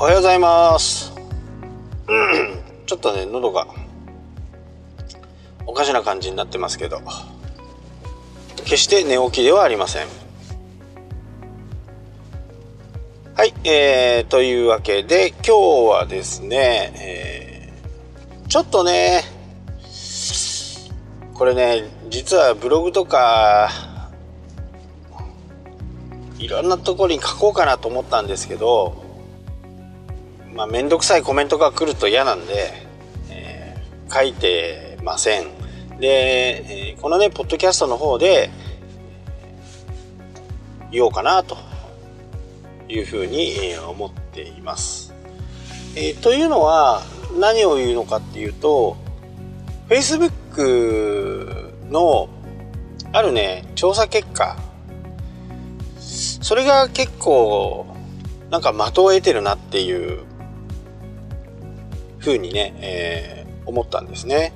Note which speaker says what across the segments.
Speaker 1: おはようございます。ちょっとね、喉がおかしな感じになってますけど、決して寝起きではありません。はい、えー、というわけで今日はですね、えー、ちょっとね、これね、実はブログとか、いろんなところに書こうかなと思ったんですけど、まあ、めんどくさいコメントが来ると嫌なんで、えー書いてません。で、えーこのね、ポッドキャストの方で、言おうかなというふうに思っています。えーというのは、何を言うのかっていうと、Facebook のあるね、調査結果、それが結構、なんか的を得てるなっていうふうにね、えー思ったんですね。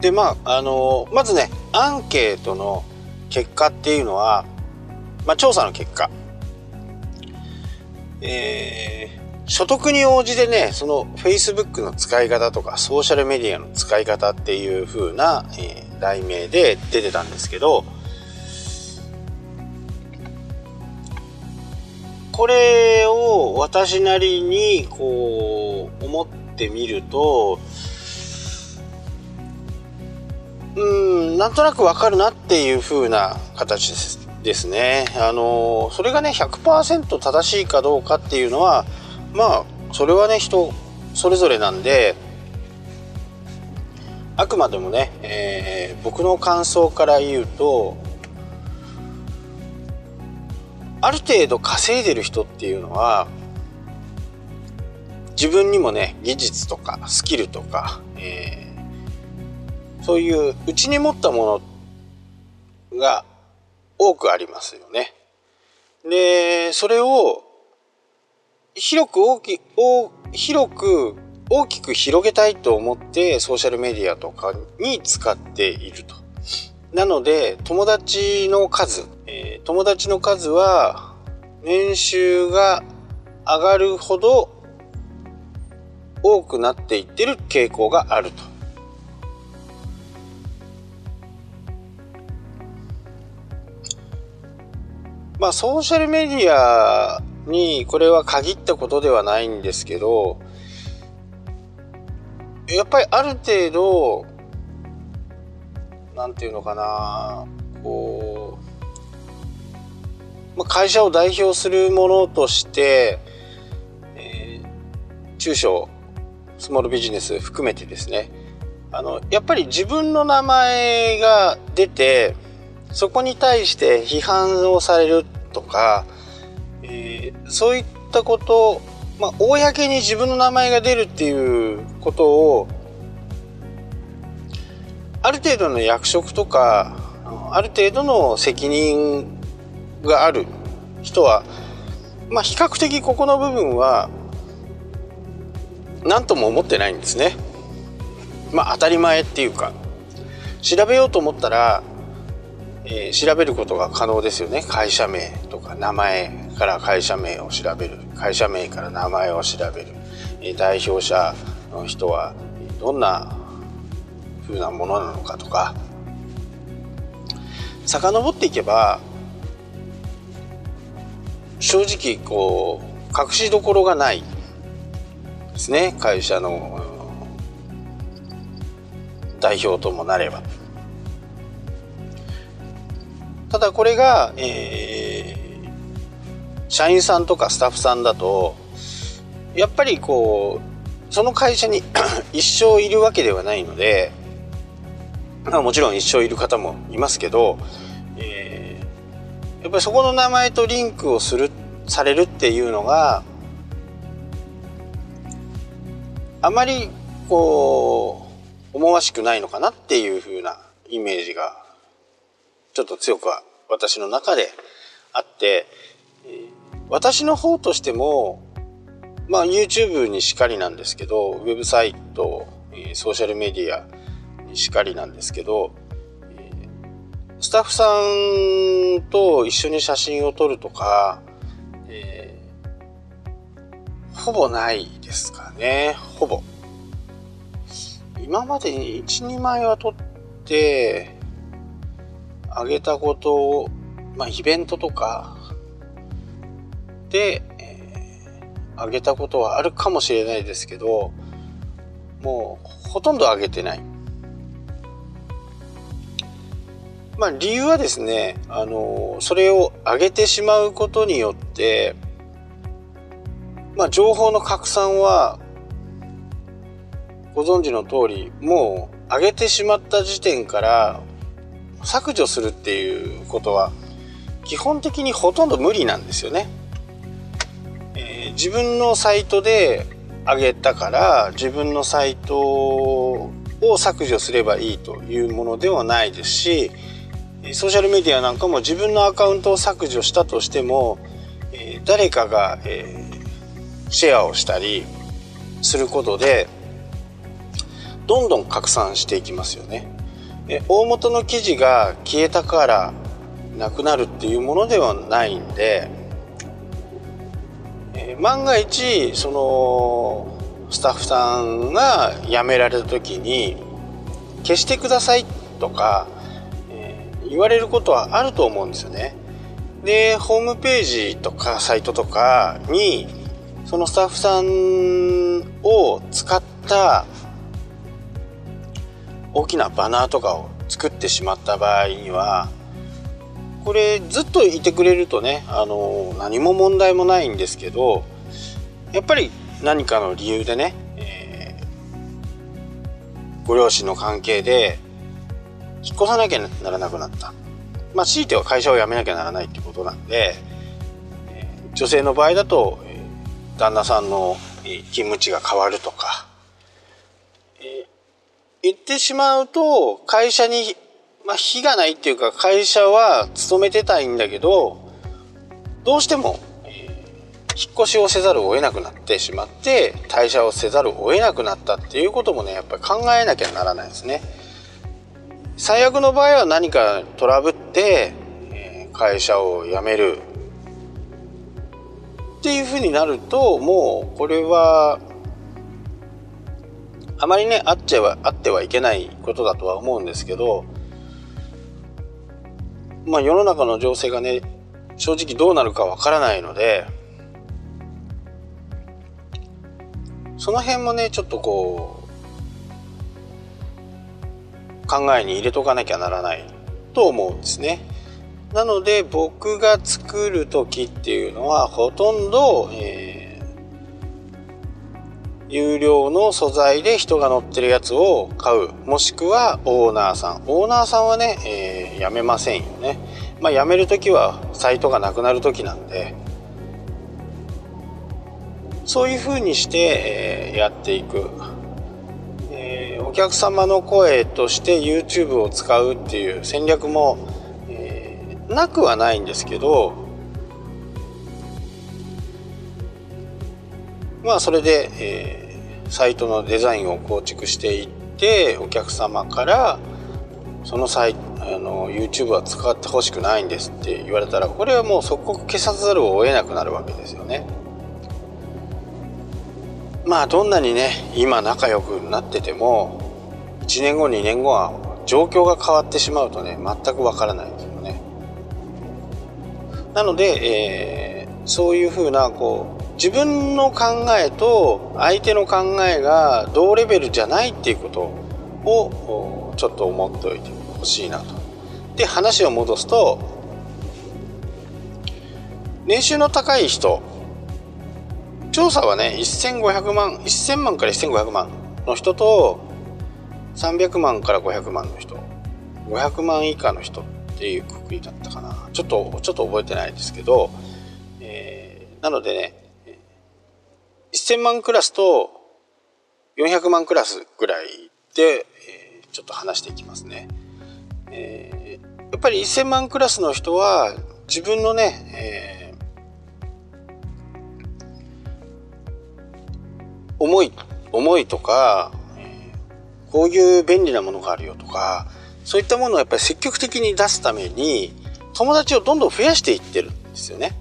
Speaker 1: で、まあ、あのまずね、アンケートの結果っていうのは、まあ、調査の結果、えー所得に応じてね、その Facebook の使い方とかソーシャルメディアの使い方っていう風な、えー題名で出てたんですけど、これを私なりにこう思ってみるとうんなんとなくわかるなっていう風な形ですですね。あのそれがね100%正しいかどうかっていうのはまあそれはね人それぞれなんであくまでもね、えー僕の感想から言うとある程度稼いでる人っていうのは自分にもね技術とかスキルとか、えーそういう内に持ったものが多くありますよね。でそれを広く大き大広く大きく広げたいと思ってソーシャルメディアとかに使っていると。なので友達の数、えー友達の数は年収が上がるほど多くなっていってる傾向があると。まあソーシャルメディアにこれは限ったことではないんですけどやっぱりある程度なんていうのかなこう、まあ、会社を代表するものとして、えー中小スモールビジネス含めてですね。あのやっぱり自分の名前が出てそこに対して批判をされるとか、えーそういったことまあ、公に自分の名前が出るっていうことをある程度の役職とかある程度の責任がある人は、まあ、比較的ここの部分は何とも思ってないんですね。まあ当たり前っていうか調べようと思ったら、えー調べることが可能ですよね。会社名とか名前から会社名を調べる。会社名から名前を調べる、えー代表者の人はどんな風なものなのかとか。遡っていけば正直こう隠しどころがないですね。会社の代表ともなれば。ただこれが、えー社員さんとかスタッフさんだとやっぱりこうその会社に 一生いるわけではないのであもちろん一生いる方もいますけど、えーやっぱりそこの名前とリンクをするされるっていうのがあまりこう思わしくないのかなっていう風なイメージがちょっと強くは私の中であって、私の方としてもまあ YouTube にしかりなんですけどウェブサイト、ソーシャルメディアにしかりなんですけど、スタッフさんと一緒に写真を撮るとか、ほぼないですかね。ほぼ。今までに12枚は取ってあげたことをまあイベントとかで、えー、あげたことはあるかもしれないですけどもうほとんどあげてない。まあ理由はですねあのそれを上げてしまうことによってまあ情報の拡散はご存知の通りもう上げてしまった時点から削除するっていうことは基本的にほとんど無理なんですよね。えー、自分のサイトで上げたから自分のサイトを削除すればいいというものではないですしソーシャルメディアなんかも自分のアカウントを削除したとしても、えー、誰かが、えー、シェアをしたりすることでどんどん拡散していきますよね。大元の記事が消えたからなくなるっていうものではないんで、え万が一そのスタッフさんが辞められた時に消してくださいとか、え言われることはあると思うんですよね。でホームページとかサイトとかにそのスタッフさんを使った大きなバナーとかを作ってしまった場合にはこれずっといてくれるとねあの何も問題もないんですけどやっぱり何かの理由でね、えー、ご両親の関係で引っ越さなきゃならなくなった。まあ強いては会社を辞めなきゃならないってことなんで、女性の場合だと、え、旦那さんの勤務地が変わるとかえ言ってしまうと会社に、まあ、非がないっていうか会社は勤めてたいんだけどどうしても、引っ越しをせざるを得なくなってしまって退社をせざるを得なくなったっていうこともねやっぱり考えなきゃならないですね。最悪の場合は何かトラブって、え、会社を辞めるっていうふうになるともうこれはあまりねあっちゃはあってはいけないことだとは思うんですけどまあ世の中の情勢がね正直どうなるかわからないのでその辺もねちょっとこう考えに入れとかなきゃならないと思うんですね。なので僕が作る時っていうのはほとんど、えー有料の素材で人が乗ってるやつを買う。もしくはオーナーさん。オーナーさんはね、えー、やめませんよね。まあやめる時はサイトがなくなる時なんで。そういうふうにして、えー、やっていく、えー、お客様の声として YouTube を使うっていう戦略も、なくはないんですけどまあそれで、えー、サイトのデザインを構築していってお客様からそのサイあの YouTube は使ってほしくないんですって言われたらこれはもう即刻消さざるを得なくなるわけですよね。まあどんなにね今仲良くなってても1年後2年後は状況が変わってしまうとね全くわからないです。なので、えー、そういうふうなこう自分の考えと相手の考えが同レベルじゃないっていうことをちょっと思っておいてほしいなと。で話を戻すと年収の高い人調査はね1500万1000万から1500万の人と300万から500万の人500万以下の人っていうくくりだったかなちょっとちょっと覚えてないですけど、えー、なのでね1000万クラスと400万クラスぐらいで、えー、ちょっと話していきますね。えー、やっぱり1000万クラスの人は自分のね、えー、思い思いとか、えー、こういう便利なものがあるよとかそういったものをやっぱり積極的に出すために友達をどんどん増やしていってるんですよね。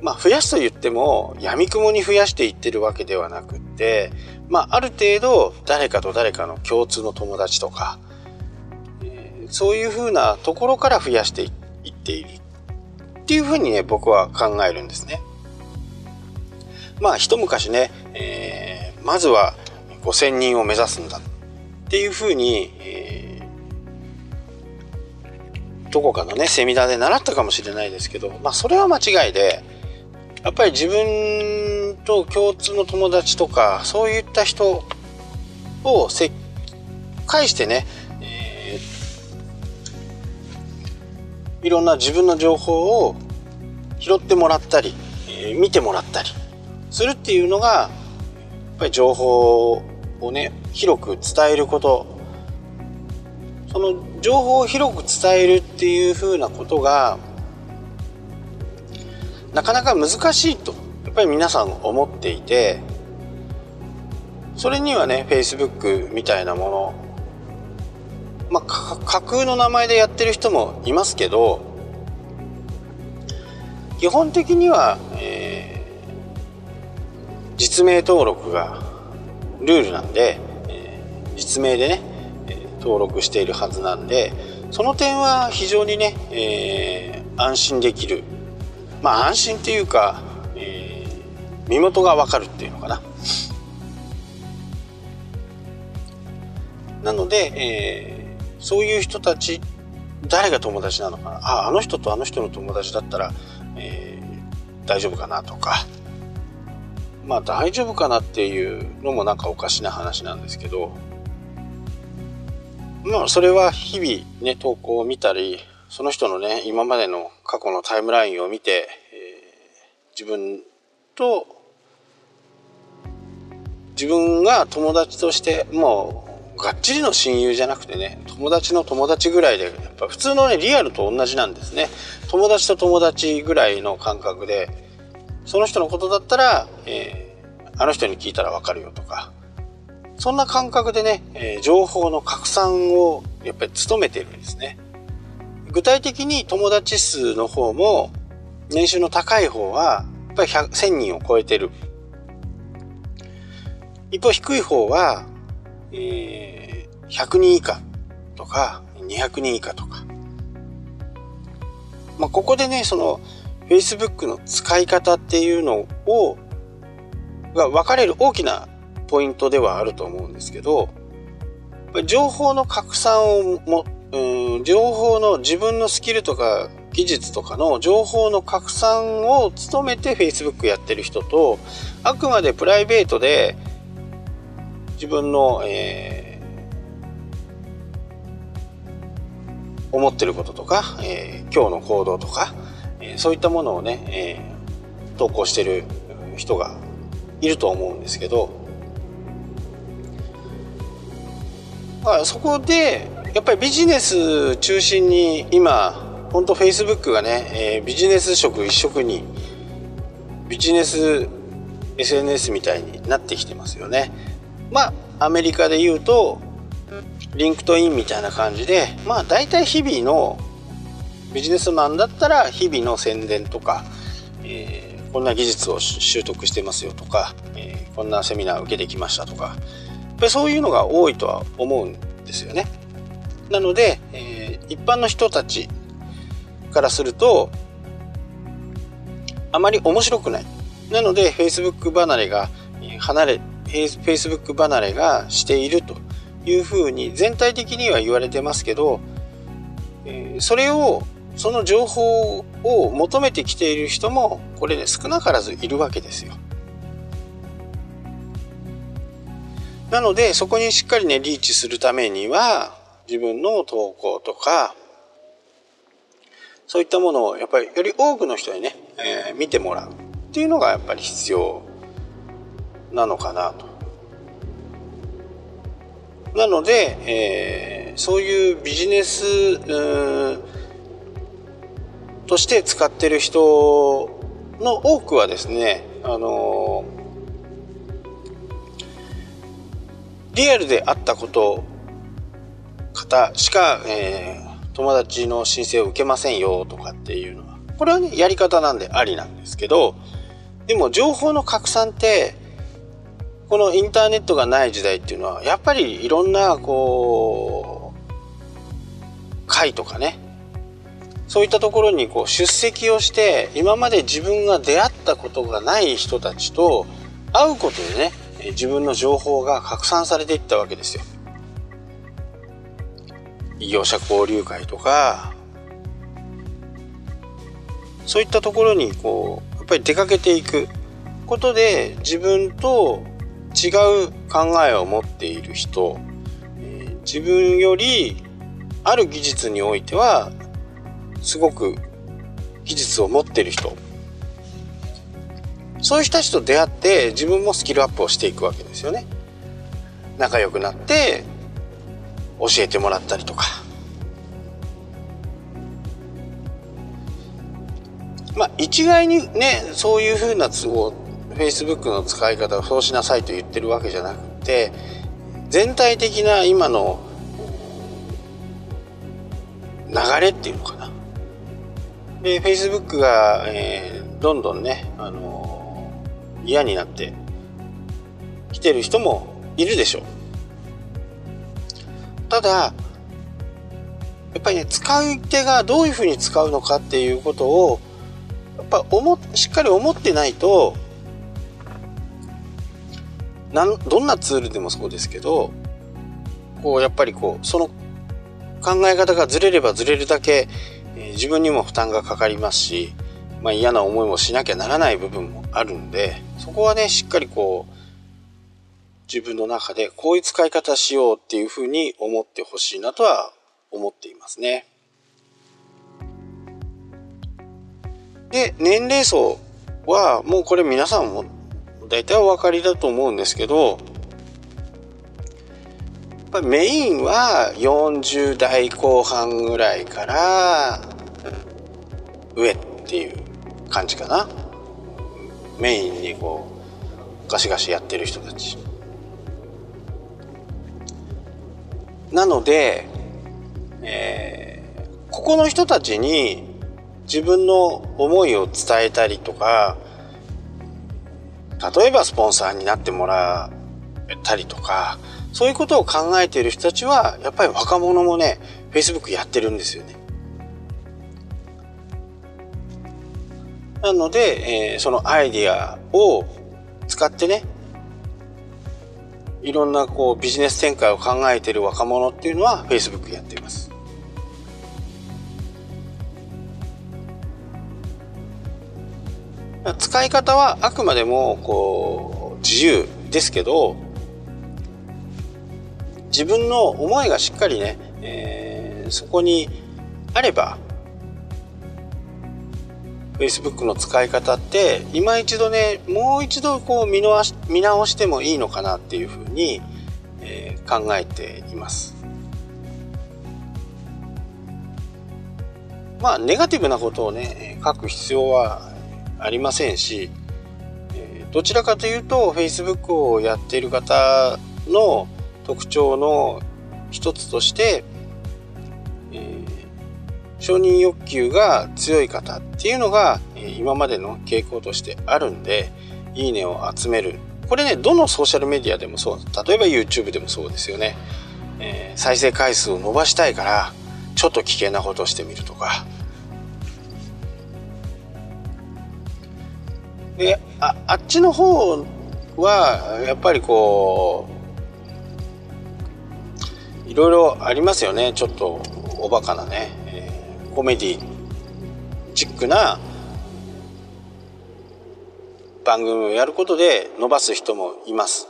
Speaker 1: まあ増やすと言っても闇雲に増やしていってるわけではなくって、まあある程度誰かと誰かの共通の友達とか、えー、そういうふうなところから増やしていっているっていうふうにね僕は考えるんですね。まあ一昔ね、えー、まずは5,000人を目指すんだっていうふうに、えー、どこかのねセミナーで習ったかもしれないですけどまあそれは間違いでやっぱり自分と共通の友達とかそういった人をせ介してね、えー、いろんな自分の情報を拾ってもらったり、えー、見てもらったりするっていうのがやっぱり情報をね広く伝えること。その情報を広く伝えるっていうふうなことがなかなか難しいとやっぱり皆さん思っていてそれにはね Facebook みたいなものまあ架空の名前でやってる人もいますけど基本的には、えー、実名登録がルールなんで、えー、実名でね、えー、登録しているはずなんでその点は非常にね、えー、安心できる。まあ安心っていうか、えー、身元がわかるっていうのかな。なので、えー、そういう人たち誰が友達なのかな。ああの人とあの人の友達だったら、えー、大丈夫かなとか。まあ大丈夫かなっていうのもなんかおかしな話なんですけど。まあそれは日々ね投稿を見たりその人のね今までの過去のタイムラインを見て、えー、自分と自分が友達としてもうがっちりの親友じゃなくてね友達の友達ぐらいでやっぱ普通のねリアルと同じなんですね。友達と友達ぐらいの感覚でその人のことだったら、えー、あの人に聞いたらわかるよとか。そんな感覚でね、えー、情報の拡散をやっぱり努めてるんですね。具体的に友達数の方も年収の高い方はやっぱり1000人を超えてる。一方低い方は、えー、100人以下とか200人以下とか。まあここでねその Facebook の使い方っていうのをが分かれる大きなポイントではあると思うんですけど情報の拡散をもうん情報の自分のスキルとか技術とかの情報の拡散を努めて Facebook やってる人とあくまでプライベートで自分の、えー、思ってることとか、えー、今日の行動とか、え、そういったものをね、えー、投稿してる人がいると思うんですけど、まあ、そこでやっぱりビジネス中心に今本当フェイスブックがね、えー、ビジネス色一色にビジネス SNS みたいになってきてますよね。まあアメリカで言うとリンクトインみたいな感じでまあ大体日々のビジネスマンだったら日々の宣伝とか、えー、こんな技術を習得してますよとか、えー、こんなセミナー受けてきましたとかやっぱりそういうのが多いとは思うんですよね。なので、えー、一般の人たちからするとあまり面白くないなので Facebook 離れが離れ Facebook 離れがしているというふうに全体的には言われてますけど、えー、それをその情報を求めてきている人もこれね少なからずいるわけですよ。なのでそこにしっかりねリーチするためには自分の投稿とかそういったものをやっぱりより多くの人にね、えー、見てもらうっていうのがやっぱり必要なのかなと。なので、えー、そういうビジネスとして使ってる人の多くはですね、あの、リアルであったこと方しか、えー、友達の申請を受けませんよとかっていうのはこれはね、やり方なんでありなんですけど、でも情報の拡散って、このインターネットがない時代っていうのは、やっぱりいろんな、こう、会とかね、そういったところにこう出席をして、今まで自分が出会ったことがない人たちと会うことでね、自分の情報が拡散されていったわけですよ。異業者交流会とか、そういったところにこうやっぱり出かけていくことで自分と違う考えを持っている人、え、自分よりある技術においてはすごく技術を持ってる人。そういう人たちと出会って自分もスキルアップをしていくわけですよね。仲良くなって教えてもらったりとか。まあ一概にねそういうふうな都合 Facebook の使い方をそうしなさいと言ってるわけじゃなくて全体的な今の流れっていうのかな。で Facebook が、えー、どんどんね、あのー、嫌になってきてる人もいるでしょう。ただやっぱりね使い手がどういうふうに使うのかっていうことをやっぱ思しっかり思ってないとなんどんなツールでもそうですけどこうやっぱりこうその考え方がずれればずれるだけ、自分にも負担がかかりますし、まあ、嫌な思いもしなきゃならない部分もあるんでそこはねしっかりこう自分の中でこういう使い方しようっていうふうに思ってほしいなとは思っていますね。で、年齢層はもうこれ皆さんも大体お分かりだと思うんですけど、やっぱメインは40代後半ぐらいから上っていう感じかな。メインにこうガシガシやってる人たち。なので、えー、ここの人たちに自分の思いを伝えたりとか例えばスポンサーになってもらえたりとかそういうことを考えている人たちはやっぱり若者もね Facebook やってるんですよね。なので、えー、そのアイディアを使ってねいろんなこうビジネス展開を考えている若者っていうのは Facebook やっています。使い方はあくまでもこう自由ですけど自分の思いがしっかりね、えー、そこにあれば Facebook の使い方って今一度ねもう一度こう見直し見直してもいいのかなっていうふうに、えー、考えています。まあネガティブなことをね書く必要はありませんし、えどちらかというと Facebook をやっている方の特徴の一つとして、えー、承認欲求が強い方っていうのが、え今までの傾向としてあるんでいいねを集める。これねどのソーシャルメディアでもそう例えば YouTube でもそうですよね、えー、再生回数を伸ばしたいからちょっと危険なことをしてみるとか。でああっちの方はやっぱりこういろいろありますよね。ちょっとおバカなね、えー、コメディチックな番組をやることで伸ばす人もいます。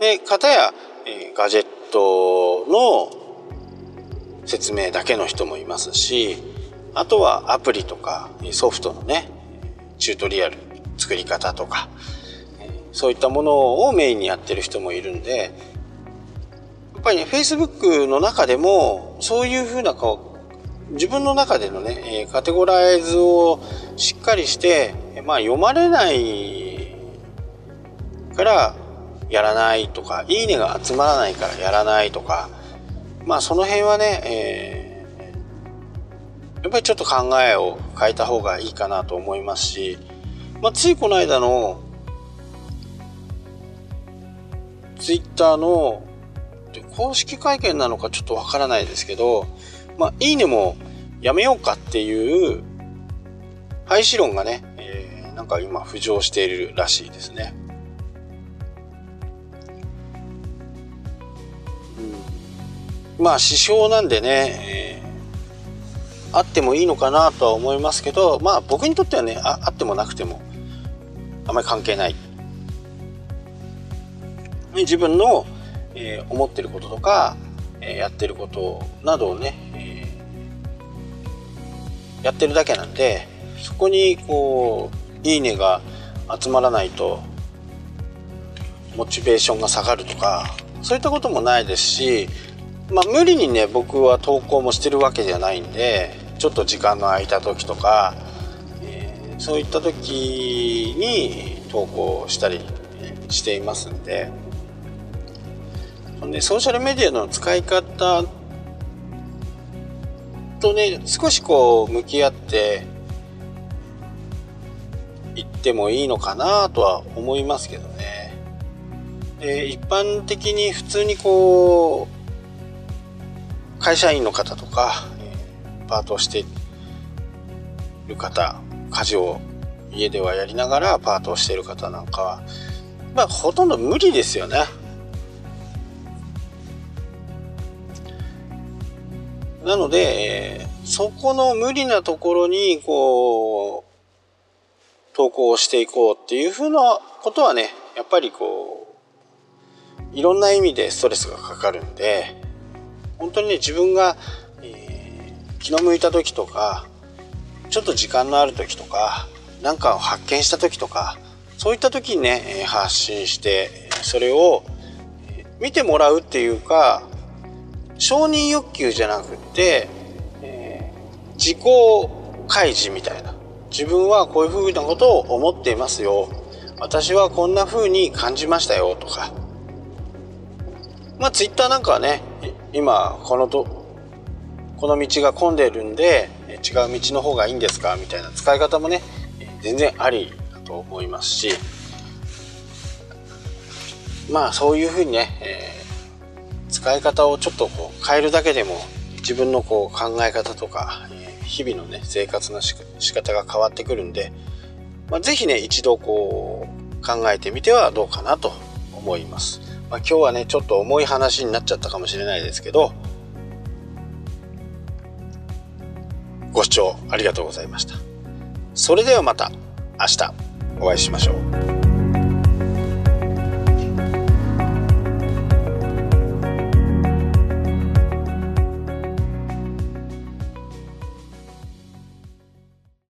Speaker 1: で片や、えー、ガジェットの説明だけの人もいますしあとはアプリとかソフトのねチュートリアル作り方とかそういったものをメインにやってる人もいるんでやっぱりね Facebook の中でもそういうふうなこ自分の中でのねカテゴライズをしっかりしてまあ読まれないからやらないとかいいねが集まらないからやらないとかまあその辺はね、えやっぱりちょっと考えを変えた方がいいかなと思いますし、まあ、ついこの間のツイッターの公式会見なのかちょっとわからないですけど、まあ、いいねもやめようかっていう廃止論がね、えー、なんか今浮上しているらしいですね。うん、まあ支障なんでね、えー、あってもいいのかなとは思いますけどまあ僕にとってはねああってもなくてもあまり関係ない。自分の、えー、思ってることとか、えー、やってることなどをね、やってるだけなんでそこにこういいねが集まらないとモチベーションが下がるとかそういったこともないですしまあ無理にね僕は投稿もしてるわけじゃないんでちょっと時間の空いた時とか、えー、そういった時に投稿したりしていますんで。ね、ソーシャルメディアの使い方とね少しこう向き合っていってもいいのかなとは思いますけどね。で一般的に普通にこう会社員の方とかパートをしている方家事を家ではやりながらパートをしてる方なんかはまあほとんど無理ですよね。なので、そこの無理なところに、こう、投稿していこうっていうふうなことはね、やっぱりこう、いろんな意味でストレスがかかるんで、本当にね、自分が、えー、気の向いた時とか、ちょっと時間のある時とか、何かを発見した時とか、そういった時にね、発信して、それを見てもらうっていうか、承認欲求じゃなくて、えー、自己開示みたいな。自分はこういうふうなことを思っていますよ。私はこんな風に感じましたよ。とか。まあツイッターなんかはね今このとこの道が混んでるんで違う道の方がいいんですか？みたいな使い方もね全然ありだと思いますし。まあそういうふうにね、えー使い方をちょっとこう変えるだけでも自分のこう考え方とか日々のね生活の仕方が変わってくるんで、まあ、是非ね一度こう考えてみてはどうかなと思います。まあ、今日はねちょっと重い話になっちゃったかもしれないですけどご視聴ありがとうございました。それではまた明日お会いしましょう。